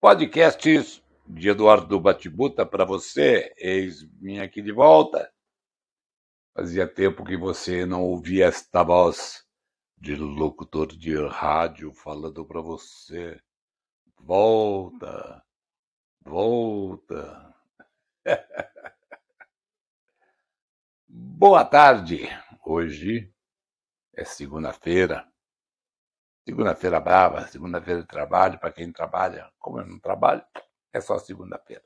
Podcasts de Eduardo Batibuta para você, eis-me aqui de volta. Fazia tempo que você não ouvia esta voz de locutor de rádio falando para você. Volta, volta. Boa tarde. Hoje é segunda-feira. Segunda-feira brava, segunda-feira de trabalho, para quem trabalha. Como eu não trabalho, é só segunda-feira.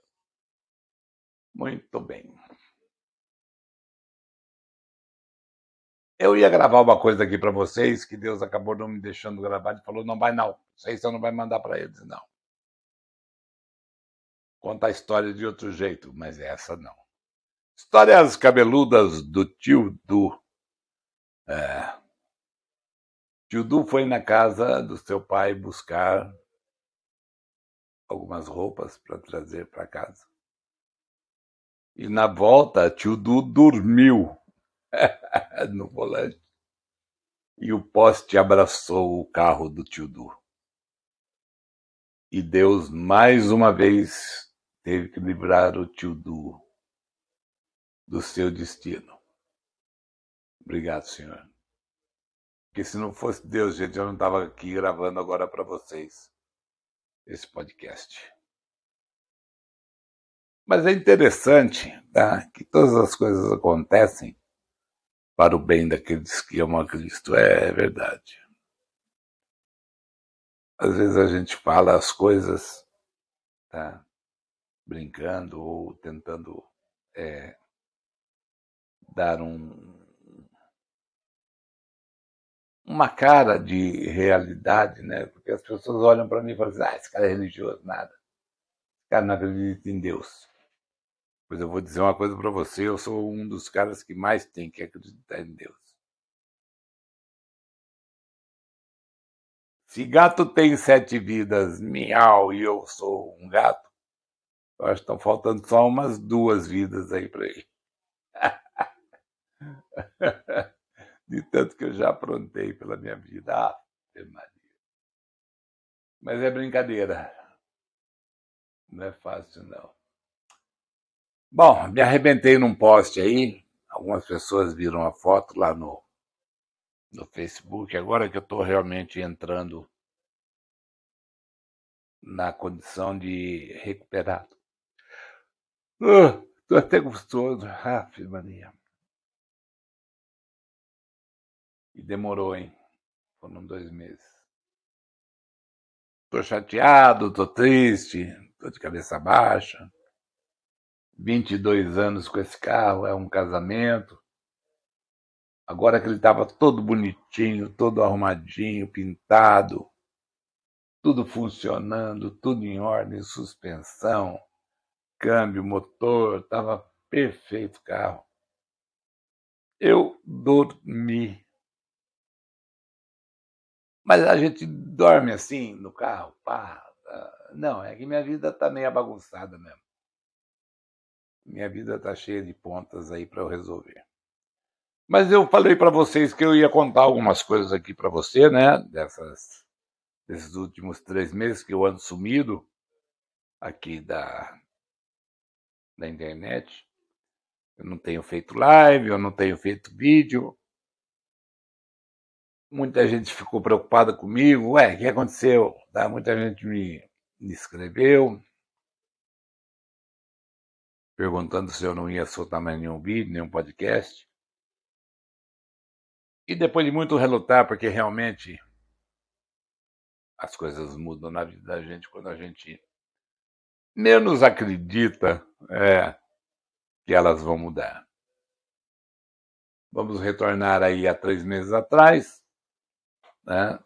Muito bem. Eu ia gravar uma coisa aqui para vocês que Deus acabou não me deixando gravar. Ele falou: não vai não. Isso aí você não vai mandar para eles, não. Conta a história de outro jeito, mas essa não. Histórias cabeludas do tio Du. É, Tio Du foi na casa do seu pai buscar algumas roupas para trazer para casa. E na volta, tio Du dormiu no volante. E o poste abraçou o carro do tio Du. E Deus, mais uma vez, teve que livrar o tio Du do seu destino. Obrigado, Senhor. Porque se não fosse Deus, gente, eu não estava aqui gravando agora para vocês esse podcast. Mas é interessante tá, que todas as coisas acontecem para o bem daqueles que amam a Cristo. É verdade. Às vezes a gente fala as coisas tá, brincando ou tentando é, dar um, uma cara de realidade, né? Porque as pessoas olham para mim e falam assim, ah, esse cara é religioso, nada. Esse cara não acredita em Deus. Pois eu vou dizer uma coisa para você, eu sou um dos caras que mais tem que acreditar em Deus. Se gato tem sete vidas, miau, e eu sou um gato, eu acho que estão faltando só umas duas vidas aí para ele. de tanto que eu já aprontei pela minha vida. Ah, Maria. Mas é brincadeira. Não é fácil, não. Bom, me arrebentei num poste aí. Algumas pessoas viram a foto lá no, no Facebook. Agora que eu estou realmente entrando na condição de recuperado. Estou uh, até gostoso. Ah, Maria. E demorou, hein? Foram dois meses. Tô chateado, tô triste, tô de cabeça baixa. 22 anos com esse carro, é um casamento. Agora que ele estava todo bonitinho, todo arrumadinho, pintado, tudo funcionando, tudo em ordem, suspensão, câmbio, motor, estava perfeito o carro. Eu dormi mas a gente dorme assim no carro, pá. Não, é que minha vida tá meio bagunçada mesmo. Minha vida tá cheia de pontas aí para eu resolver. Mas eu falei para vocês que eu ia contar algumas coisas aqui para você, né? Dessas, desses últimos três meses que eu ando sumido aqui da, da internet. Eu não tenho feito live, eu não tenho feito vídeo. Muita gente ficou preocupada comigo. Ué, o que aconteceu? Tá? Muita gente me, me escreveu perguntando se eu não ia soltar mais nenhum vídeo, nenhum podcast. E depois de muito relutar, porque realmente as coisas mudam na vida da gente quando a gente menos acredita é, que elas vão mudar. Vamos retornar aí a três meses atrás né?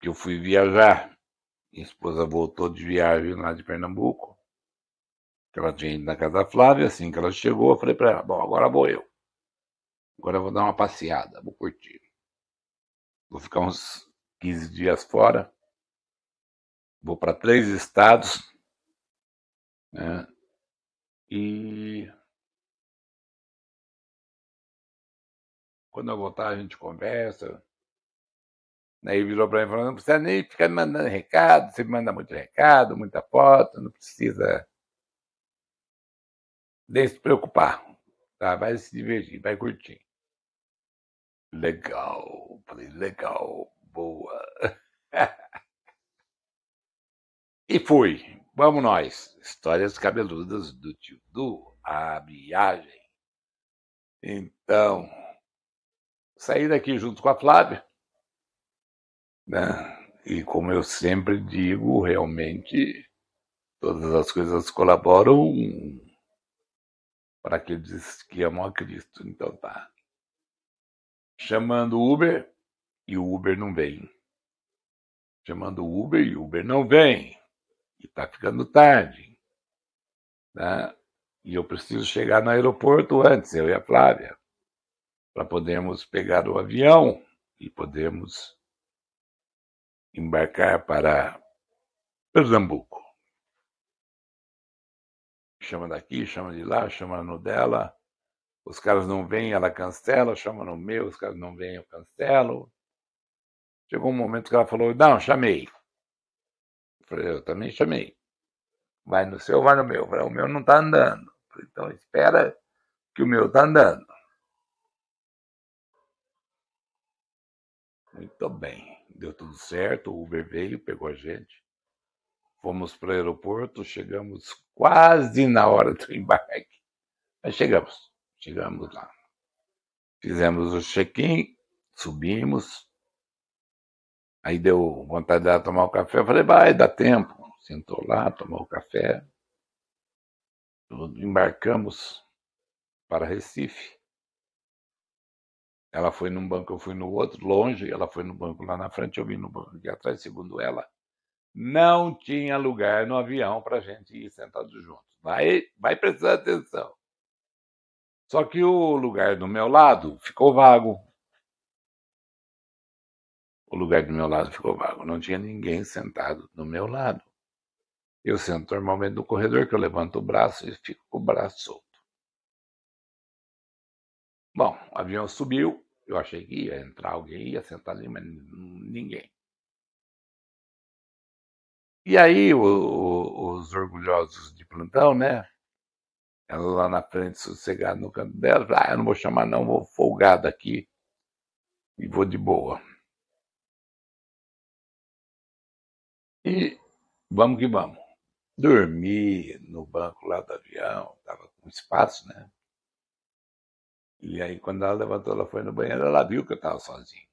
Que eu fui viajar. Minha esposa voltou de viagem lá de Pernambuco. Que ela tinha ido na casa da Flávia. Assim que ela chegou, eu falei para ela: Bom, agora vou eu. Agora eu vou dar uma passeada, vou curtir. Vou ficar uns 15 dias fora. Vou para três estados. Né? E Quando eu voltar, a gente conversa. Aí virou para mim e falou: não precisa nem ficar mandando recado, você manda muito recado, muita foto, não precisa. Deixa se preocupar. Tá? Vai se divertir, vai curtir. Legal, falei, legal, boa. e fui. Vamos nós. Histórias cabeludas do tio Du, a viagem. Então, saí daqui junto com a Flávia. Né? E como eu sempre digo, realmente todas as coisas colaboram para aqueles que amam a Cristo. Então tá. Chamando o Uber e o Uber não vem. Chamando o Uber e o Uber não vem. E tá ficando tarde. Né? E eu preciso chegar no aeroporto antes, eu e a Flávia, para podermos pegar o avião e podermos embarcar para Pernambuco. Chama daqui, chama de lá, chama no dela. Os caras não vêm, ela cancela, chama no meu, os caras não vêm, eu cancelo. Chegou um momento que ela falou: Não, chamei. Eu falei: Eu também chamei. Vai no seu, vai no meu. Eu falei, o meu não está andando. Falei, então espera que o meu está andando. Muito bem. Deu tudo certo, o Uber veio, pegou a gente. Fomos para o aeroporto, chegamos quase na hora do embarque. Mas chegamos, chegamos lá. Fizemos o check-in, subimos. Aí deu vontade de tomar o café. Eu falei, vai, dá tempo. Sentou lá, tomou o café. Embarcamos para Recife. Ela foi num banco, eu fui no outro, longe. Ela foi no banco lá na frente, eu vim no banco aqui atrás. Segundo ela, não tinha lugar no avião para a gente ir sentados juntos. Vai, vai prestar atenção. Só que o lugar do meu lado ficou vago. O lugar do meu lado ficou vago. Não tinha ninguém sentado do meu lado. Eu sento normalmente no corredor, que eu levanto o braço e fico com o braço solto. Bom, o avião subiu. Eu achei que ia entrar alguém, ia sentar ali, mas ninguém. E aí o, o, os orgulhosos de plantão, né? Ela lá na frente, sossegada no canto dela, ah, eu não vou chamar não, vou folgar daqui e vou de boa. E vamos que vamos. Dormi no banco lá do avião, tava com espaço, né? E aí quando ela levantou, ela foi no banheiro, ela viu que eu estava sozinho.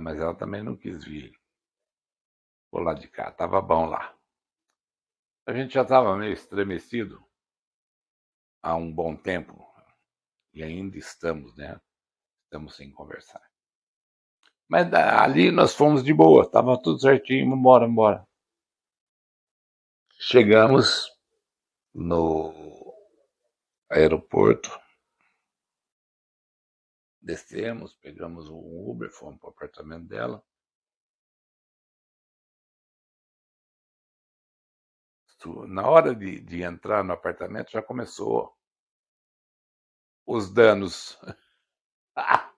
Mas ela também não quis vir por lá de cá, estava bom lá. A gente já estava meio estremecido há um bom tempo e ainda estamos, né? Estamos sem conversar. Mas ali nós fomos de boa, estava tudo certinho, embora, embora. Chegamos no aeroporto, descemos, pegamos um Uber, fomos para o apartamento dela. na hora de, de entrar no apartamento já começou os danos. ai,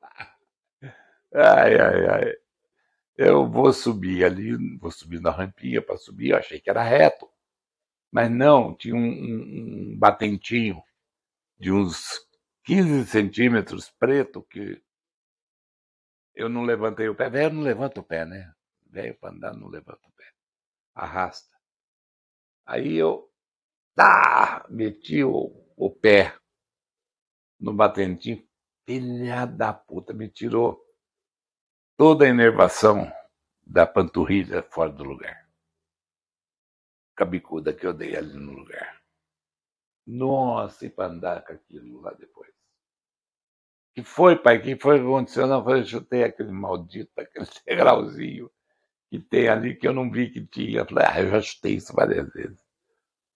ai, ai. Eu vou subir ali, vou subir na rampinha para subir, eu achei que era reto. Mas não, tinha um, um, um batentinho de uns 15 centímetros preto que eu não levantei o pé. Velho não levanta o pé, né? Velho para andar não levanta o pé. Arrasta. Aí eu tá, meti o, o pé no batentinho. Filha da puta, me tirou toda a inervação da panturrilha fora do lugar. Cabicuda que eu dei ali no lugar. Nossa, e para andar com aquilo lá depois. Que foi, pai? que foi que aconteceu? Não, eu chutei aquele maldito, aquele degrauzinho que tem ali que eu não vi que tinha. Eu falei, ah, eu já chutei isso várias vezes.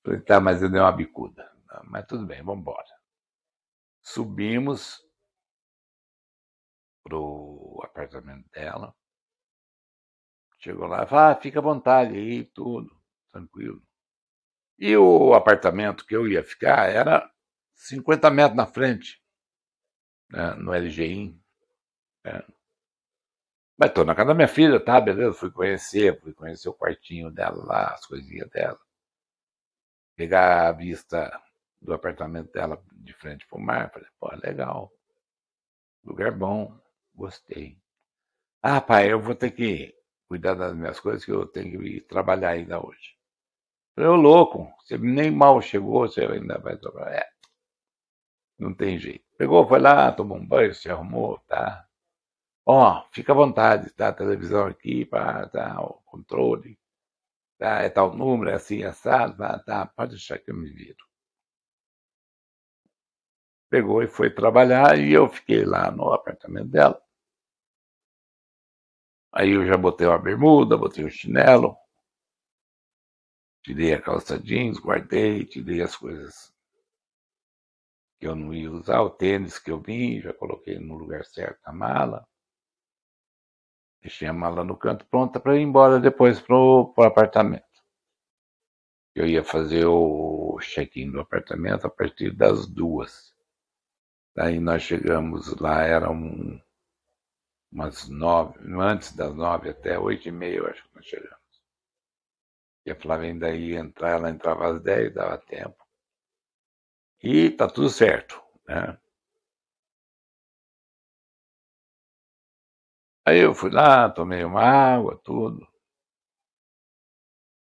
Falei, tá, mas eu dei uma bicuda. Mas tudo bem, vamos embora. Subimos pro apartamento dela. Chegou lá falou, ah, fica à vontade aí, tudo, tranquilo. E o apartamento que eu ia ficar era 50 metros na frente, né, no LGI. Né? Mas tô na casa da minha filha, tá, beleza? Fui conhecer, fui conhecer o quartinho dela lá, as coisinhas dela. Pegar a vista do apartamento dela de frente pro mar. Falei, pô, legal. Lugar bom, gostei. Ah, pai, eu vou ter que cuidar das minhas coisas, que eu tenho que ir trabalhar ainda hoje. Falei, ô louco, você nem mal chegou, você ainda vai trabalhar. É, não tem jeito. Pegou, foi lá, tomou um banho, se arrumou, tá? Ó, fica à vontade, tá? Televisão aqui, pá, tá, o controle, tá? É tal número, é assim, assado, tá, tá, pode deixar que eu me viro. Pegou e foi trabalhar e eu fiquei lá no apartamento dela. Aí eu já botei uma bermuda, botei o um chinelo, tirei a calça jeans, guardei, tirei as coisas que eu não ia usar, o tênis que eu vim, já coloquei no lugar certo a mala. Deixei a mala no canto pronta para ir embora depois para o apartamento. Eu ia fazer o check-in do apartamento a partir das duas. Daí nós chegamos lá, eram umas nove, antes das nove até oito e meia, acho que nós chegamos. E a Flávia ainda ia entrar, ela entrava às dez, dava tempo. E tá tudo certo, né? Aí eu fui lá, tomei uma água, tudo.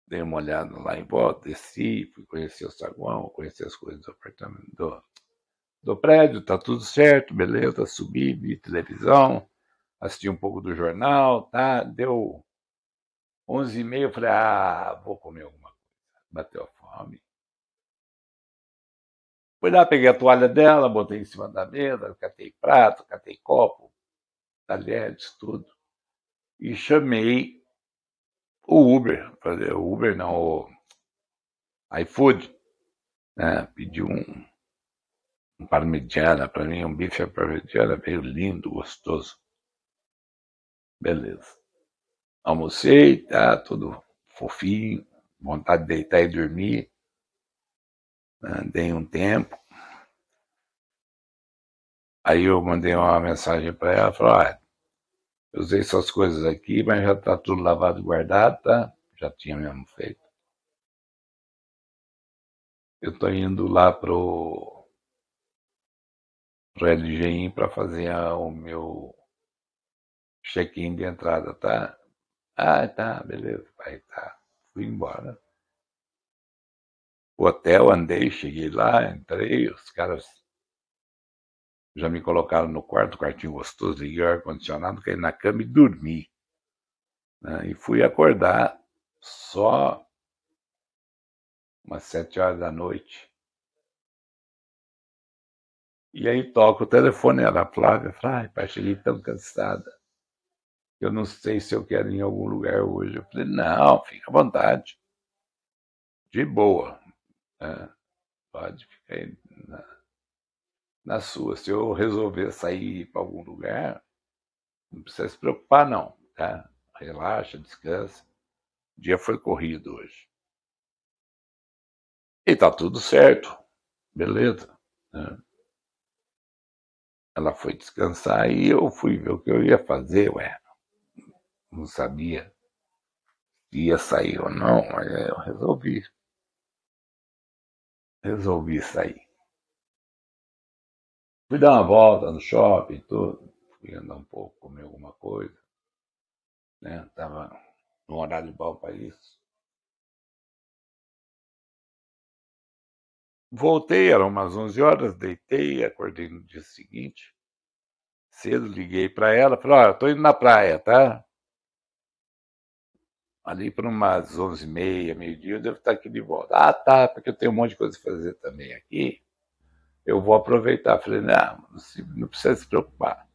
Dei uma olhada lá em volta, desci, fui conhecer o saguão, conhecer as coisas do apartamento, do, do prédio, tá tudo certo, beleza, subi, vi televisão, assisti um pouco do jornal, tá? Deu onze e meia, eu falei, ah, vou comer alguma coisa. Bateu a fome. Fui lá, peguei a toalha dela, botei em cima da mesa, catei prato, catei copo, talheres, tudo. E chamei o Uber, o Uber não, o iFood, né? Pedi um, um parmigiana para mim, um bife parmigiana veio lindo, gostoso. Beleza. Almocei, tá tudo fofinho, vontade de deitar e dormir. Né? Dei um tempo. Aí eu mandei uma mensagem para ela, falei, ah, eu usei suas coisas aqui, mas já está tudo lavado e guardado, tá? Já tinha mesmo feito. Eu estou indo lá pro, pro LGI para fazer a, o meu check-in de entrada, tá? Ah, tá, beleza, vai, tá. Fui embora. Hotel, andei, cheguei lá, entrei, os caras já me colocaram no quarto, quartinho gostoso, liguei o ar-condicionado, caí na cama e dormi. Né? E fui acordar só umas sete horas da noite. E aí toca o telefone, era a Flávia, fala, ai, pai, cheguei tão cansada. Eu não sei se eu quero ir em algum lugar hoje. Eu falei, não, fica à vontade. De boa. Né? Pode ficar aí na, na sua. Se eu resolver sair para algum lugar, não precisa se preocupar, não. Tá? Relaxa, descansa. O dia foi corrido hoje. E tá tudo certo. Beleza. Né? Ela foi descansar e eu fui ver o que eu ia fazer, ué. Não sabia se ia sair ou não, mas eu resolvi. Resolvi sair. Fui dar uma volta no shopping, tudo. Fui andar um pouco, comer alguma coisa. Né? Tava no horário bom para isso. Voltei, eram umas 11 horas, deitei, acordei no dia seguinte. Cedo liguei para ela, falei: Olha, estou indo na praia, tá? Ali por umas 11 e meia, meio-dia, eu devo estar aqui de volta. Ah, tá, porque eu tenho um monte de coisa a fazer também aqui eu vou aproveitar. Falei, não, não precisa se preocupar.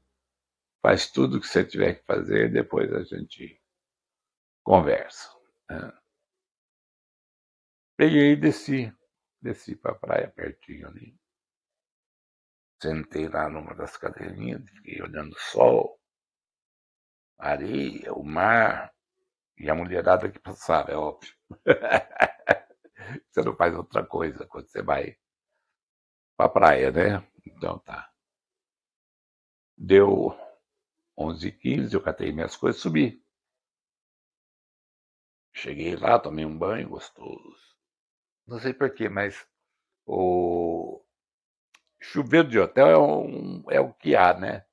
Faz tudo o que você tiver que fazer, depois a gente conversa. Né? Peguei e desci. Desci para a praia pertinho ali. Sentei lá numa das cadeirinhas, fiquei olhando o sol, a areia, o mar e a mulherada que passava, é óbvio. você não faz outra coisa quando você vai para a praia, né? Então tá. Deu 11h15, eu catei minhas coisas e subi. Cheguei lá, tomei um banho gostoso. Não sei porquê, mas o chuveiro de hotel é, um, é o que há, né?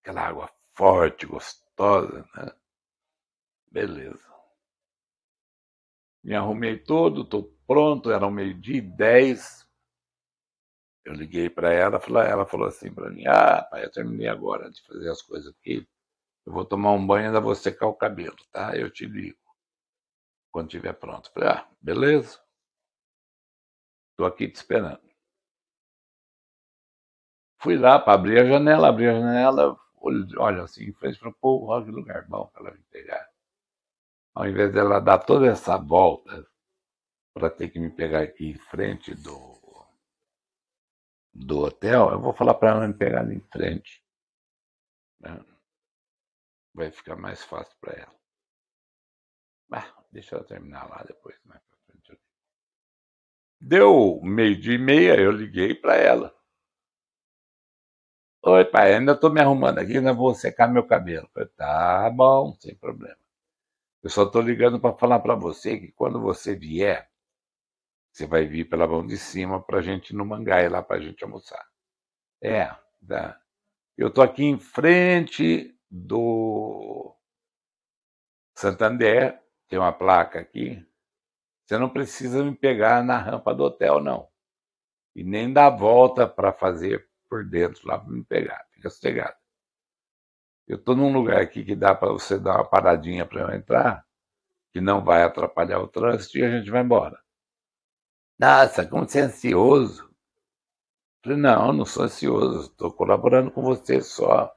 Aquela água forte, gostosa, né? Beleza. Me arrumei todo, estou pronto, era o meio-dia e dez. Eu liguei para ela, ela falou assim para mim: Ah, pai, eu terminei agora de fazer as coisas aqui. Eu vou tomar um banho e ainda vou secar o cabelo, tá? Eu te ligo quando estiver pronto. Falei, ah, beleza. Estou aqui te esperando. Fui lá para abrir a janela, abri a janela, olha assim, em frente para pô, olha que lugar bom para ela me pegar. Ao invés dela dar toda essa volta para ter que me pegar aqui em frente do, do hotel, eu vou falar para ela me pegar ali em frente. Né? Vai ficar mais fácil para ela. Ah, deixa ela terminar lá depois, né? Deu meio-dia e meia, eu liguei para ela. Oi, pai, ainda estou me arrumando aqui, ainda vou secar meu cabelo. Falei, tá bom, sem problema. Eu só estou ligando para falar para você que quando você vier, você vai vir pela mão de cima para a gente no Mangai lá para a gente almoçar. É, tá. Eu estou aqui em frente do Santander, tem uma placa aqui. Você não precisa me pegar na rampa do hotel, não. E nem dar volta para fazer por dentro lá para me pegar. Fica sossegado. Eu estou num lugar aqui que dá para você dar uma paradinha para eu entrar, que não vai atrapalhar o trânsito e a gente vai embora. Nossa, como você é ansioso. falei, não, não sou ansioso, estou colaborando com você só,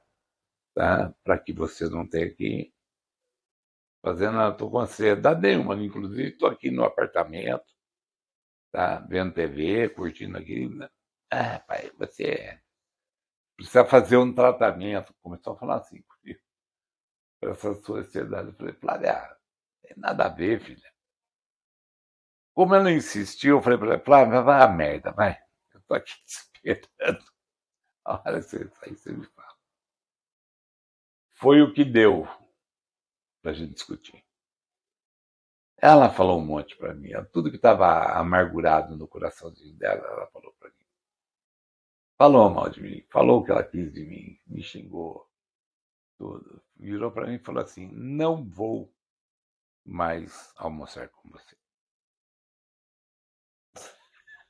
tá? Para que você não tenha que fazendo, estou com ansiedade nenhuma, inclusive estou aqui no apartamento, tá? Vendo TV, curtindo aqui. Né? Ah, pai, você precisa fazer um tratamento. Começou a falar assim comigo. Essa sua ansiedade. Eu falei, Flávia, tem nada a ver, filha. Como ela insistiu, eu falei para ela, Flávia, vai a merda, vai. Eu estou aqui esperando. A hora que você sair, você me fala. Foi o que deu para a gente discutir. Ela falou um monte para mim. Tudo que estava amargurado no coraçãozinho dela, ela falou para mim. Falou mal de mim, falou o que ela quis de mim, me xingou, tudo. Virou para mim e falou assim: não vou mais almoçar com você.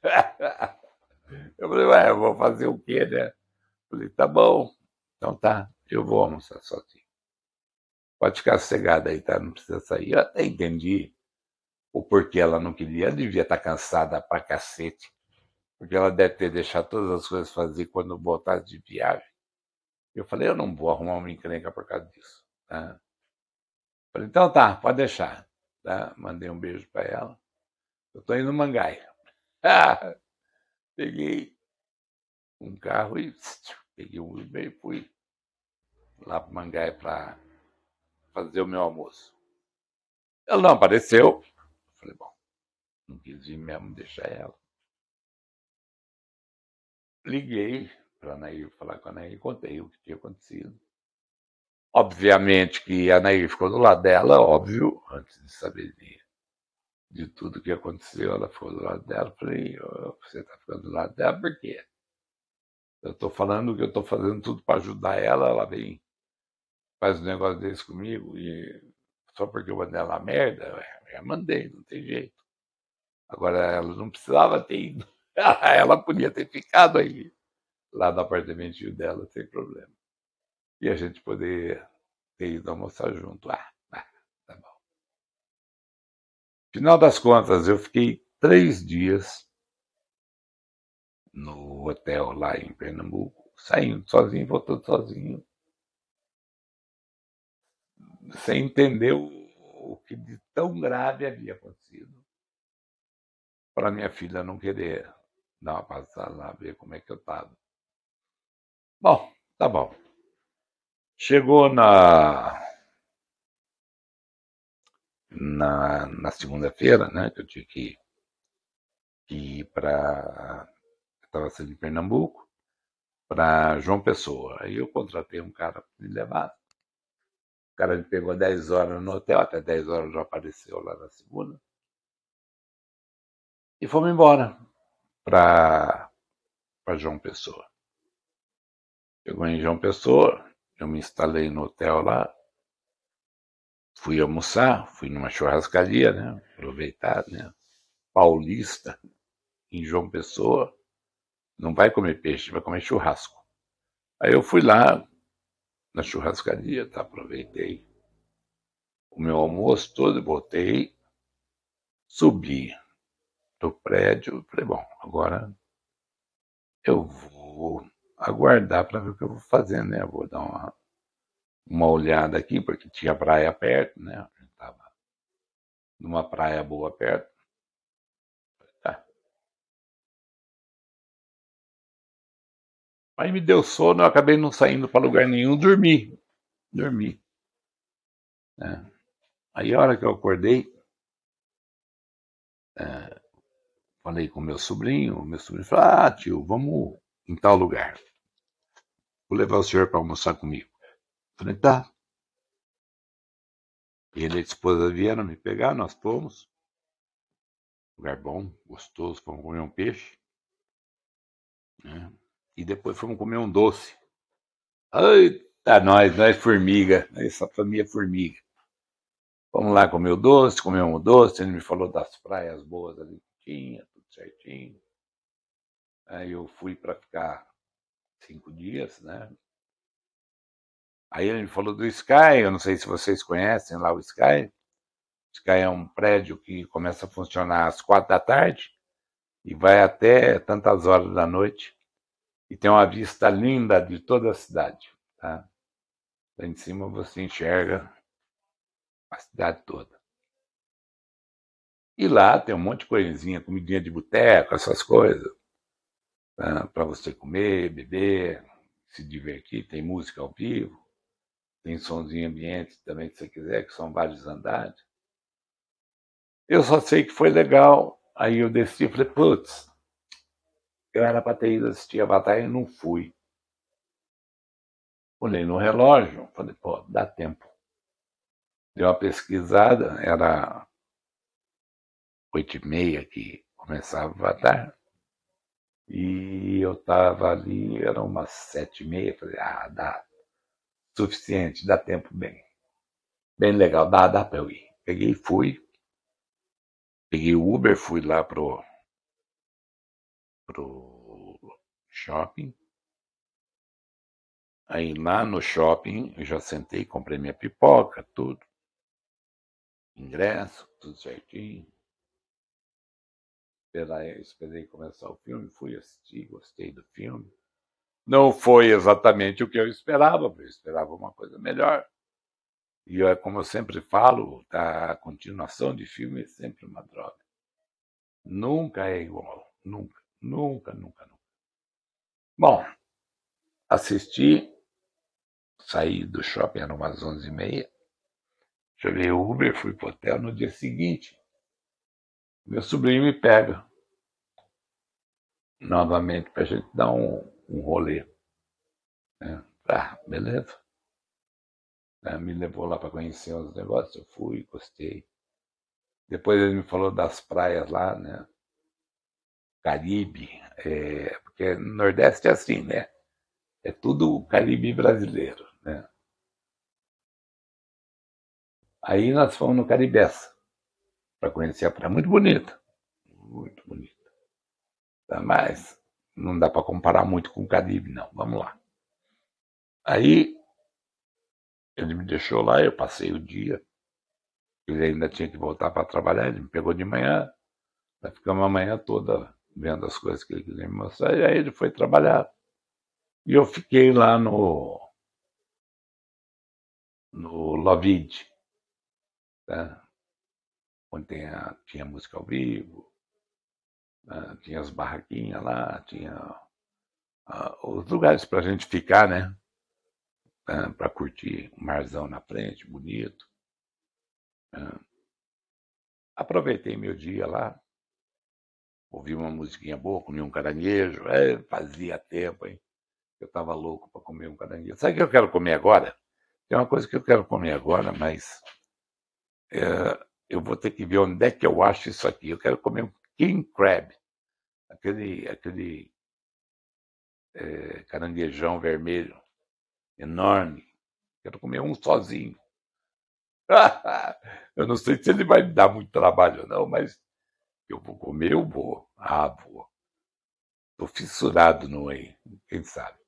Eu falei, ué, eu vou fazer o quê, né? Falei, tá bom, então tá, eu vou almoçar sozinho. Pode ficar sossegada aí, tá? Não precisa sair. Eu até entendi o porquê ela não queria. Ela devia estar tá cansada pra cacete porque ela deve ter deixado todas as coisas fazer quando voltasse de viagem. Eu falei, eu não vou arrumar uma encrenca por causa disso. Tá? Falei, então tá, pode deixar. Tá? Mandei um beijo para ela. Eu estou indo no Mangai. peguei um carro e peguei um Uber e fui lá para Mangai para fazer o meu almoço. Ela não apareceu. Falei, bom, não quis ir mesmo deixar ela liguei para a Nair falar com a Nair, contei o que tinha acontecido. Obviamente que a Nair ficou do lado dela, óbvio, antes de saber de, de tudo que aconteceu, ela ficou do lado dela. Falei, você está ficando do lado dela por quê? Eu estou falando que eu estou fazendo tudo para ajudar ela, ela vem, faz um negócio desse comigo, e só porque eu mandei ela merda, eu já mandei, não tem jeito. Agora, ela não precisava ter ido. Ela podia ter ficado aí, lá no apartamentinho dela, sem problema. E a gente poder ter ido almoçar junto. Ah, ah, tá bom. Final das contas, eu fiquei três dias no hotel lá em Pernambuco, saindo sozinho, voltando sozinho, sem entender o, que de tão grave havia acontecido para minha filha não querer dar uma passada lá, ver como é que eu estava. Bom, tá bom. Chegou na na, na segunda-feira, né, que eu tinha que, que ir para estava sendo em Pernambuco. para João Pessoa. Aí eu contratei um cara para me levar. O cara me pegou 10 horas no hotel, até 10 horas já apareceu lá na segunda. E fomos embora para João Pessoa. Chegou em João Pessoa, eu me instalei no hotel lá, fui almoçar, fui numa churrascaria, né? Aproveitar, né? Paulista, em João Pessoa, não vai comer peixe, vai comer churrasco. Aí eu fui lá na churrascaria, tá? aproveitei o meu almoço todo, botei, subi do prédio, falei, bom, agora eu vou aguardar para ver o que eu vou fazer, né? Vou dar uma, uma olhada aqui, porque tinha praia perto, né? A gente tava numa praia boa perto. Tá. Aí me deu sono, eu acabei não saindo para lugar nenhum, dormi. Dormi. É. Aí a hora que eu acordei, é, falei com meu sobrinho, meu sobrinho falou, ah tio, vamos em tal lugar. Vou levar o senhor para almoçar comigo. Falei, tá. Ele e a esposa vieram me pegar, nós fomos. Lugar bom, gostoso, fomos comer um peixe. Né? E depois fomos comer um doce. Eita, nós, nós formiga, essa família formiga. Vamos lá comer o doce, comer um doce. Ele me falou das praias boas ali que tinha, certinho. Aí eu fui para ficar cinco dias, né? Aí ele falou do Sky, eu não sei se vocês conhecem lá o Sky. O Sky é um prédio que começa a funcionar às quatro da tarde e vai até tantas horas da noite. E tem uma vista linda de toda a cidade. Tá? Lá em cima você enxerga a cidade toda. E lá tem um monte de coisinha, comidinha de boteco, essas coisas tá? para você comer, beber, se divertir. Tem música ao vivo, tem somzinho ambiente também, se você quiser, que são vários andares. Eu só sei que foi legal. Aí eu desci e falei, putz, eu era para ter ido assistir a batalha e não fui. Olhei no relógio, falei, pô, dá tempo. Dei uma pesquisada, era oito e meia que começava a batalha. E eu estava ali, eram umas sete e meia, falei, ah, dá suficiente, dá tempo bem. Bem legal, dá, dá para eu ir. Peguei e fui. Peguei o Uber, fui lá pro, pro shopping. Aí lá no shopping eu já sentei, comprei minha pipoca, tudo. Ingresso, tudo certinho esperei, esperei começar o filme, fui assistir, gostei do filme. Não foi exatamente o que eu esperava, eu esperava uma coisa melhor. E é como eu sempre falo, a continuação de filme é sempre uma droga. Nunca é igual, nunca, nunca, nunca, nunca. Bom, assisti, saí do shopping, eram umas onze e meia, chamei o Uber, fui pro hotel no dia seguinte. Meu sobrinho me pega novamente para a gente dar um, um rolê. É, ah, beleza. É, me levou lá para conhecer os negócios, eu fui, gostei. Depois ele me falou das praias lá, né? Caribe, é, porque no Nordeste é assim, né? É tudo Caribe brasileiro, né? Aí nós fomos no Caribessa para conhecer a praia. Muito bonita. Muito bonita. Tá, mas não dá para comparar muito com o Caribe, não. Vamos lá. Aí ele me deixou lá, eu passei o dia. Ele ainda tinha que voltar para trabalhar, ele me pegou de manhã. Nós ficamos a manhã toda vendo as coisas que ele queria me mostrar. E aí ele foi trabalhar. E eu fiquei lá no no Lovide, tá? Onde a, tinha música ao vivo, né? tinha as barraquinhas lá, tinha uh, os lugares para a gente ficar, né? Uh, para curtir o marzão na frente, bonito. Uh, aproveitei meu dia lá, ouvi uma musiquinha boa, comi um caranguejo, é, fazia tempo, hein? Eu estava louco para comer um caranguejo. Sabe o que eu quero comer agora? Tem uma coisa que eu quero comer agora, mas é, eu vou ter que ver onde é que eu acho isso aqui. Eu quero comer um king crab, aquele, aquele é, caranguejão vermelho, enorme. Quero comer um sozinho. eu não sei se ele vai me dar muito trabalho, não, mas eu vou comer, eu vou. Ah, vou. Estou fissurado no aí, quem sabe.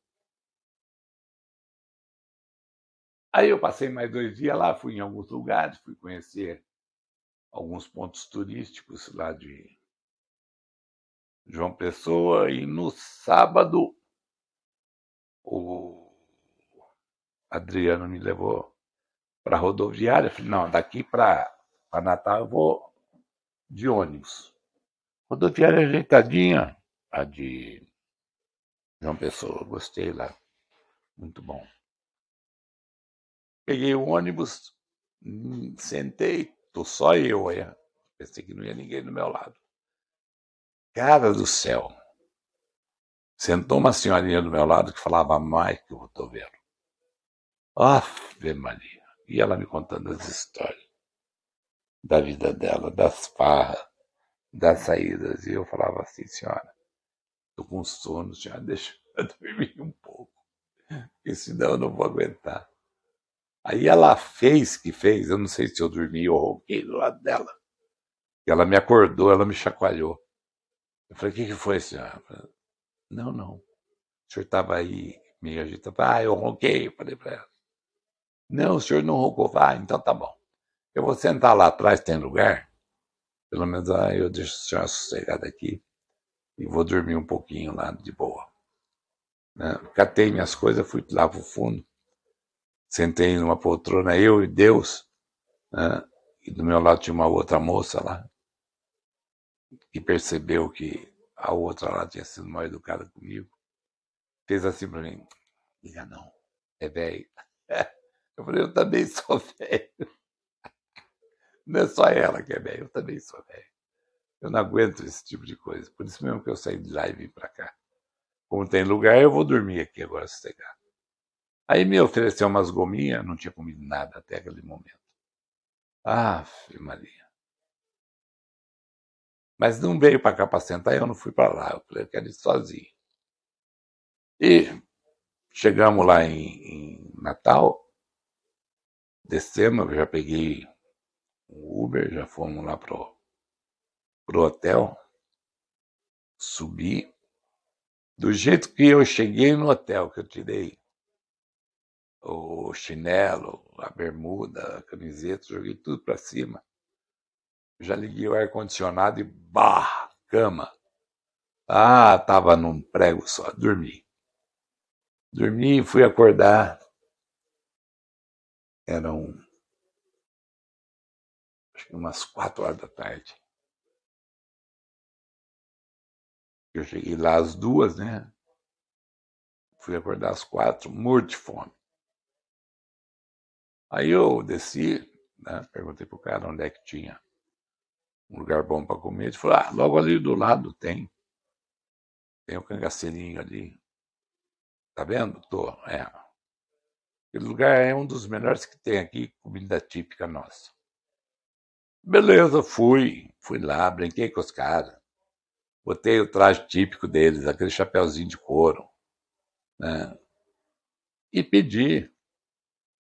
Aí eu passei mais dois dias lá, fui em alguns lugares, fui conhecer alguns pontos turísticos lá de João Pessoa e no sábado o Adriano me levou para a rodoviária. Falei, não, daqui para Natal eu vou de ônibus. Rodoviária ajeitadinha, a de João Pessoa, gostei lá, muito bom. Peguei o ônibus, hum, sentei, tô só eu aí. Pensei que não ia ninguém do meu lado. Cara do céu. Sentou uma senhorinha do meu lado que falava mais que o rotoveiro. Ave Maria. E ela me contando as histórias da vida dela, das farras, das saídas. E eu falava assim, senhora, tô com sono, senhora, deixa eu dormir um pouco, porque senão eu não vou aguentar. Aí ela fez que fez, eu não sei se eu dormi ou ronquei do lado dela. E ela me acordou, ela me chacoalhou. Eu falei, o que, que foi, senhora? Não, não. O senhor estava aí meio agitado. Ah, eu ronquei. Eu falei para ela. Não, o senhor não roncou. Ah, então tá bom. Eu vou sentar lá atrás, tem lugar? Pelo menos aí eu deixo a senhora sossegada aqui e vou dormir um pouquinho lá de boa. Né? Catei minhas coisas, fui lá pro fundo Sentei numa poltrona, eu e Deus, né? e do meu lado tinha uma outra moça lá, que percebeu que a outra lá tinha sido mal educada comigo. Fez assim para mim: liga não, é velho. Eu falei: eu também sou velho. Não é só ela que é velho, eu também sou velho. Eu não aguento esse tipo de coisa. Por isso mesmo que eu saí de lá e vim para cá. Como tem lugar, eu vou dormir aqui agora sossegado. Aí me ofereceu umas gominhas, não tinha comido nada até aquele momento. Ah, Maria. Mas não veio para cá para sentar, eu não fui para lá. Eu falei, eu quero ir sozinho. E chegamos lá em, em Natal, descemos, eu já peguei um Uber, já fomos lá pro, pro hotel, subi. Do jeito que eu cheguei no hotel, que eu tirei o chinelo, a bermuda, a camiseta, joguei tudo para cima. Já liguei o ar-condicionado e bah, cama. Ah, tava num prego só, dormi. Dormi e fui acordar. Eram acho que umas quatro horas da tarde. Eu cheguei lá às duas, né? Fui acordar às quatro, morto de fome. Aí eu desci, né, perguntei pro cara onde é que tinha um lugar bom para comer. Ele falou: ah, logo ali do lado tem. Tem o um cangaceirinho ali. Tá vendo? Tô, é. Aquele lugar é um dos melhores que tem aqui, comida típica nossa. Beleza, fui. Fui lá, brinquei com os caras. Botei o traje típico deles, aquele chapéuzinho de couro. Né? E pedi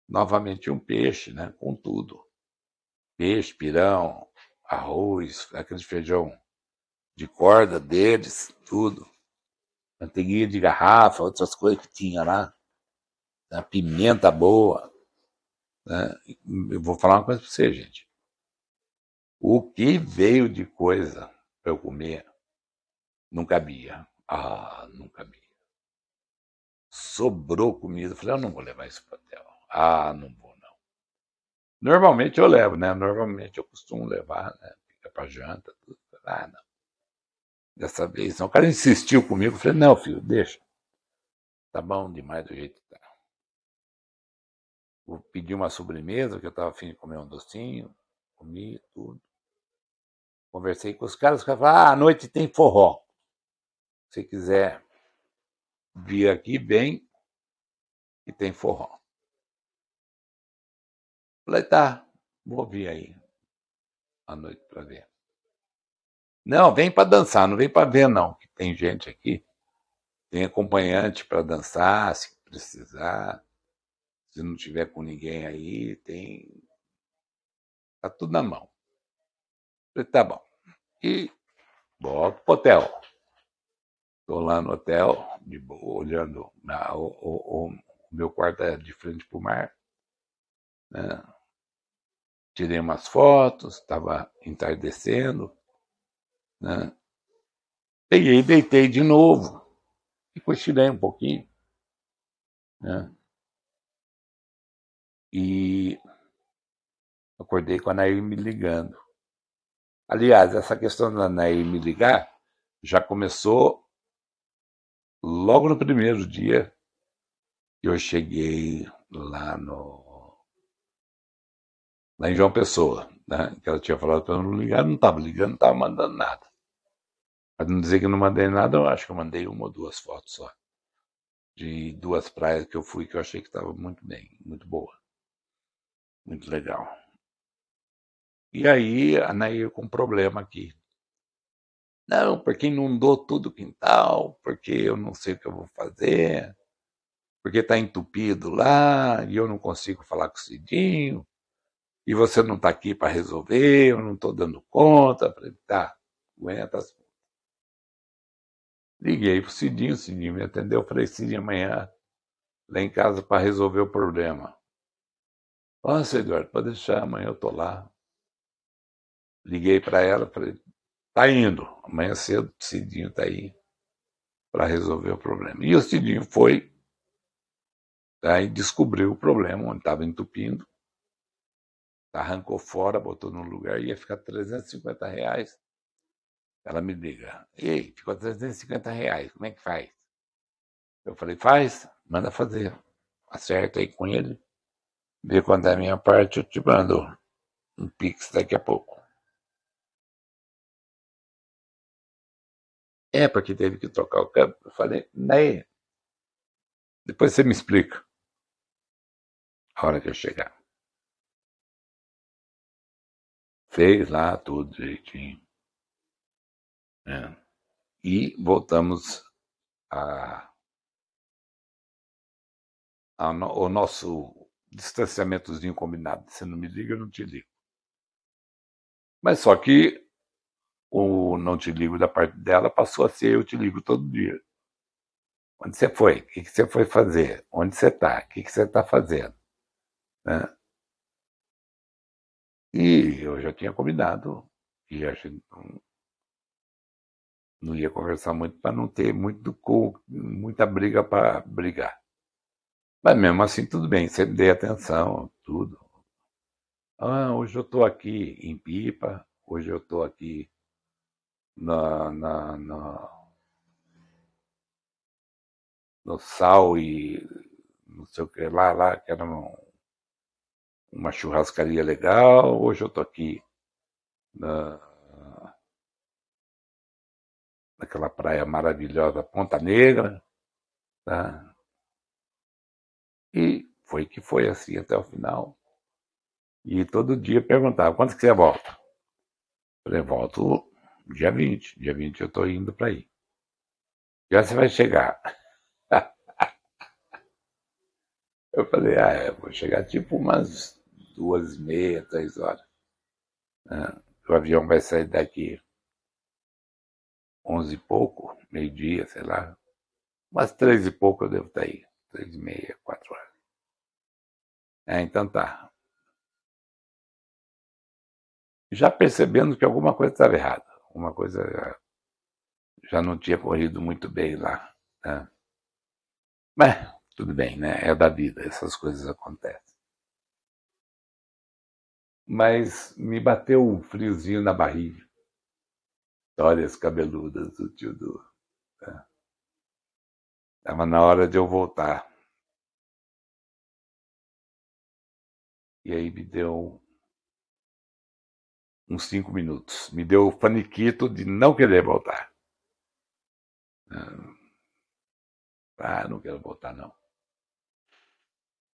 novamente um peixe, né, com tudo. Peixe, pirão, arroz, aquele feijão de corda deles, tudo. Manteiguinha de garrafa, outras coisas que tinha lá. Né, pimenta boa. Né? Eu vou falar uma coisa para você, gente. O que veio de coisa para eu comer não cabia. Ah, não cabia. Sobrou comida. Eu falei, eu não vou levar isso para o hotel. Ah, não vou não. Normalmente eu levo, né? Normalmente eu costumo levar, né? Fica para janta, tudo. Ah, não. Dessa vez não. O cara insistiu comigo, eu falei, não, filho, deixa. Tá bom demais do jeito que tá. Vou pedir uma sobremesa, que eu estava afim de comer um docinho, comi tudo. Conversei com os caras, os caras falaram, ah, à noite tem forró. Se quiser vi aqui bem e tem forró. Falei, tá, vou vir aí à noite para ver. Não, vem para dançar, não vem para ver não, tem gente aqui, tem acompanhante para dançar, se precisar. Se não tiver com ninguém aí, tem tá tudo na mão. Falei, tá bom. E volto pro hotel. Estou lá no hotel, de boa, olhando. Na, o, o, o, meu quarto é de frente para o mar. Né? Tirei umas fotos, estava entardecendo. Né? Peguei e deitei de novo. E cochilei um pouquinho. Né? E acordei com a Nair me ligando. Aliás, essa questão da Nair me ligar já começou logo no primeiro dia que eu cheguei lá no lá em João Pessoa, né? que ela tinha falado para não ligar, não estava ligando, não estava mandando nada. Para não dizer que não mandei nada, eu acho que eu mandei uma ou duas fotos só. De duas praias que eu fui que eu achei que estava muito bem, muito boa. Muito legal. E aí a Nair com um problema aqui. Não, porque inundou tudo o quintal, porque eu não sei o que eu vou fazer, porque está entupido lá e eu não consigo falar com o Cidinho, e você não está aqui para resolver, eu não estou dando conta. Falei, tá, aguenta. Liguei para o Cidinho, o Cidinho me atendeu, falei, Cidinho, amanhã lá em casa para resolver o problema. Nossa, Eduardo, pode deixar, amanhã eu estou lá. Liguei para ela, falei, Tá indo. Amanhã cedo, o Cidinho tá aí para resolver o problema. E o Cidinho foi tá, e descobriu o problema, onde estava entupindo. Arrancou fora, botou no lugar, ia ficar 350 reais. Ela me liga, ei, ficou 350 reais, como é que faz? Eu falei, faz, manda fazer. Acerta aí com ele, vê quando é a minha parte, eu te mando um pix daqui a pouco. É, porque teve que trocar o câmbio. Eu falei, né? Depois você me explica. A hora que eu chegar. Fez lá tudo direitinho. É. E voltamos a, a no, o nosso distanciamentozinho combinado. Você não me liga, eu não te ligo. Mas só que o não te ligo da parte dela passou a ser eu te ligo todo dia. Onde você foi? O que você foi fazer? Onde você está? O que você está fazendo? Né? E eu já tinha combinado e a gente não, não ia conversar muito para não ter muito, muita briga para brigar. Mas mesmo assim, tudo bem, sempre dei atenção, tudo. Ah, hoje eu estou aqui em Pipa, hoje eu estou aqui na, na, na, no sal e não sei o que lá, lá, que era uma, uma churrascaria legal. Hoje eu tô aqui na, naquela praia maravilhosa, Ponta Negra. Tá? E foi que foi assim até o final. E todo dia perguntava, quando que você volta? Eu falei, volto Dia 20. Dia 20 eu tô indo para aí. Já você vai chegar. eu falei, ah, eu vou chegar tipo umas duas e meia, três horas. Ah, o avião vai sair daqui onze e pouco, meio-dia, sei lá. Umas três e pouco eu devo estar aí. Três e meia, quatro horas. É, então tá. Já percebendo que alguma coisa estava errada uma coisa já não tinha corrido muito bem lá. Né? Mas tudo bem, né? É da vida, essas coisas acontecem. Mas me bateu um friozinho na barriga. Histórias cabeludas do tio Du. Estava na hora de eu voltar. E aí me deu uns cinco minutos. Me deu o paniquito de não querer voltar. Ah, não quero voltar, não.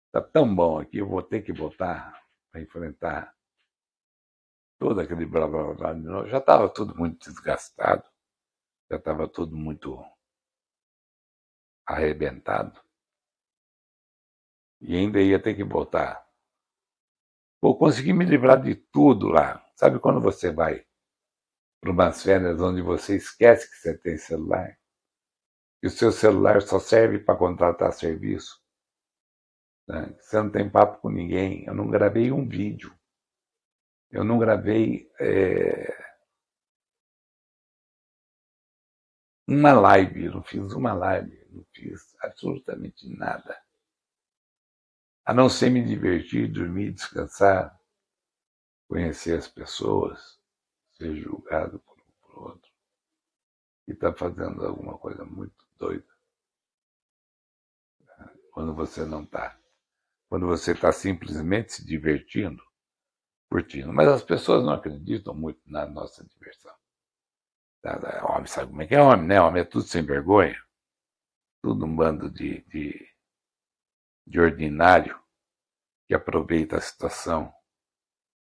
Está tão bom aqui, eu vou ter que voltar para enfrentar todo aquele blá blá blá novo. Já estava tudo muito desgastado, já estava tudo muito arrebentado. E ainda ia ter que voltar. Vou conseguir me livrar de tudo lá. Sabe quando você vai para umas férias onde você esquece que você tem celular? E o seu celular só serve para contratar serviço? Né? Você não tem papo com ninguém. Eu não gravei um vídeo. Eu não gravei é... uma live. Não fiz uma live. Não fiz absolutamente nada. A não ser me divertir, dormir, descansar, conhecer as pessoas, ser julgado por um por outro. E está fazendo alguma coisa muito doida. Quando você não está quando você está simplesmente se divertindo, curtindo. Mas as pessoas não acreditam muito na nossa diversão. Tá, tá, homem sabe como é que é homem, né? Homem é tudo sem vergonha. Tudo um bando de, de, de ordinário que aproveita a situação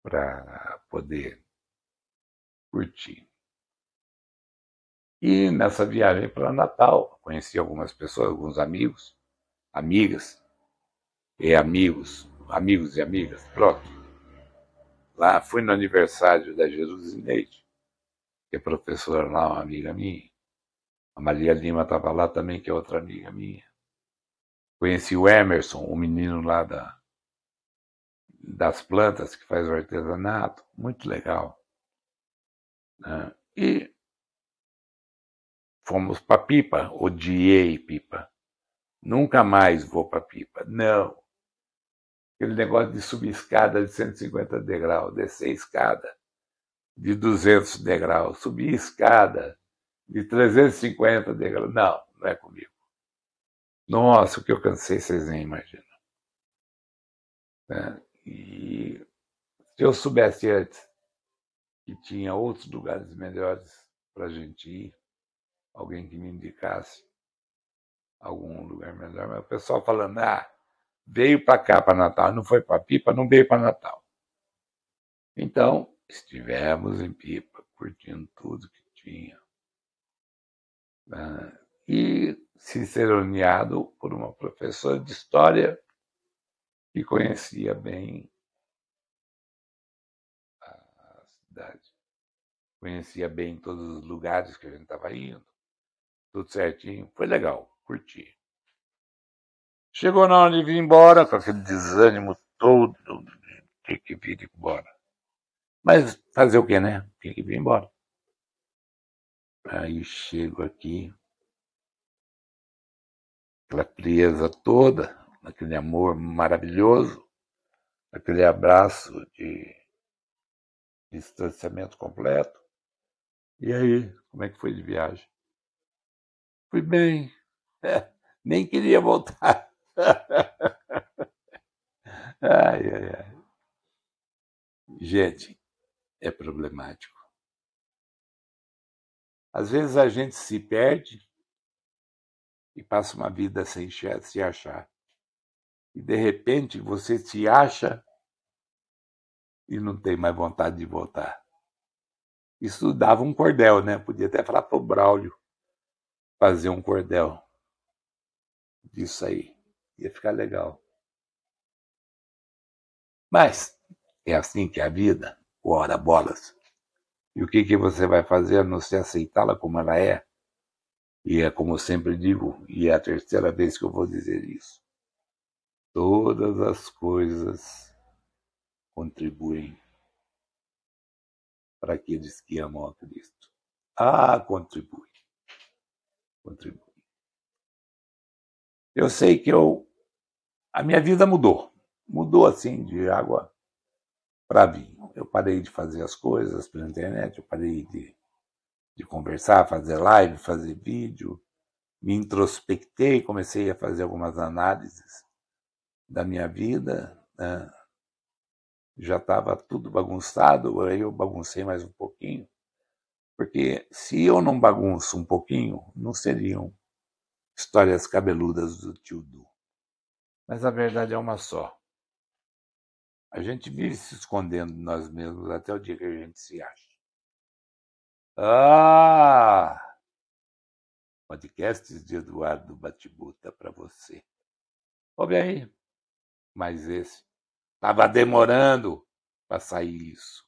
para poder curtir. E nessa viagem para Natal, conheci algumas pessoas, alguns amigos, amigas, e amigos, amigos e amigas, pronto. Lá fui no aniversário da Jerusineide, que é professora lá, uma amiga minha. A Maria Lima estava lá também, que é outra amiga minha. Conheci o Emerson, o menino lá da, das plantas que faz o artesanato, muito legal. Né? E fomos para Pipa, odiei Pipa. Nunca mais vou para Pipa. Não, aquele negócio de subir escada de 150 degraus, descer escada de 200 degraus, subir escada de 350 degraus. Não, não é comigo. Nossa, o que eu cansei, vocês nem imaginam. É, e se eu soubesse antes que tinha outros lugares melhores para a gente ir, alguém que me indicasse algum lugar melhor, mas o pessoal falando, ah, veio para cá, para Natal, não foi para Pipa, não veio para Natal. Então, estivemos em Pipa, curtindo tudo que tinha. Né? E ciceroneado por uma professora de história que conhecia bem a cidade. Conhecia bem todos os lugares que a gente estava indo, tudo certinho. Foi legal, curti. Chegou na hora de vir embora, com aquele desânimo todo, tinha que vir embora. Mas fazer o quê, né? Tinha que vir embora. Aí chego aqui, aquela frieza toda, aquele amor maravilhoso, aquele abraço de distanciamento completo. E aí, como é que foi de viagem? Fui bem. É, nem queria voltar. Ai, ai, ai. Gente, é problemático. Às vezes a gente se perde e passa uma vida sem se achar. E de repente você se acha e não tem mais vontade de voltar. Isso dava um cordel, né? Podia até falar para o Braulio fazer um cordel disso aí. Ia ficar legal. Mas é assim que é a vida, ora bolas. E o que, que você vai fazer a não ser aceitá-la como ela é? E é como eu sempre digo, e é a terceira vez que eu vou dizer isso. Todas as coisas contribuem para aqueles que amam a Cristo. Ah, contribui. Contribui. Eu sei que eu a minha vida mudou. Mudou assim, de água para vinho. Eu parei de fazer as coisas pela internet, eu parei de, de conversar, fazer live, fazer vídeo. Me introspectei, comecei a fazer algumas análises da minha vida. Né? Já estava tudo bagunçado, aí eu baguncei mais um pouquinho. Porque se eu não bagunço um pouquinho, não seriam histórias cabeludas do tio Du. Mas a verdade é uma só. A gente vive se escondendo de nós mesmos até o dia que a gente se acha. Ah! Podcasts de Eduardo Batibuta para você. Ouve aí. Mas esse. Tava demorando para sair isso.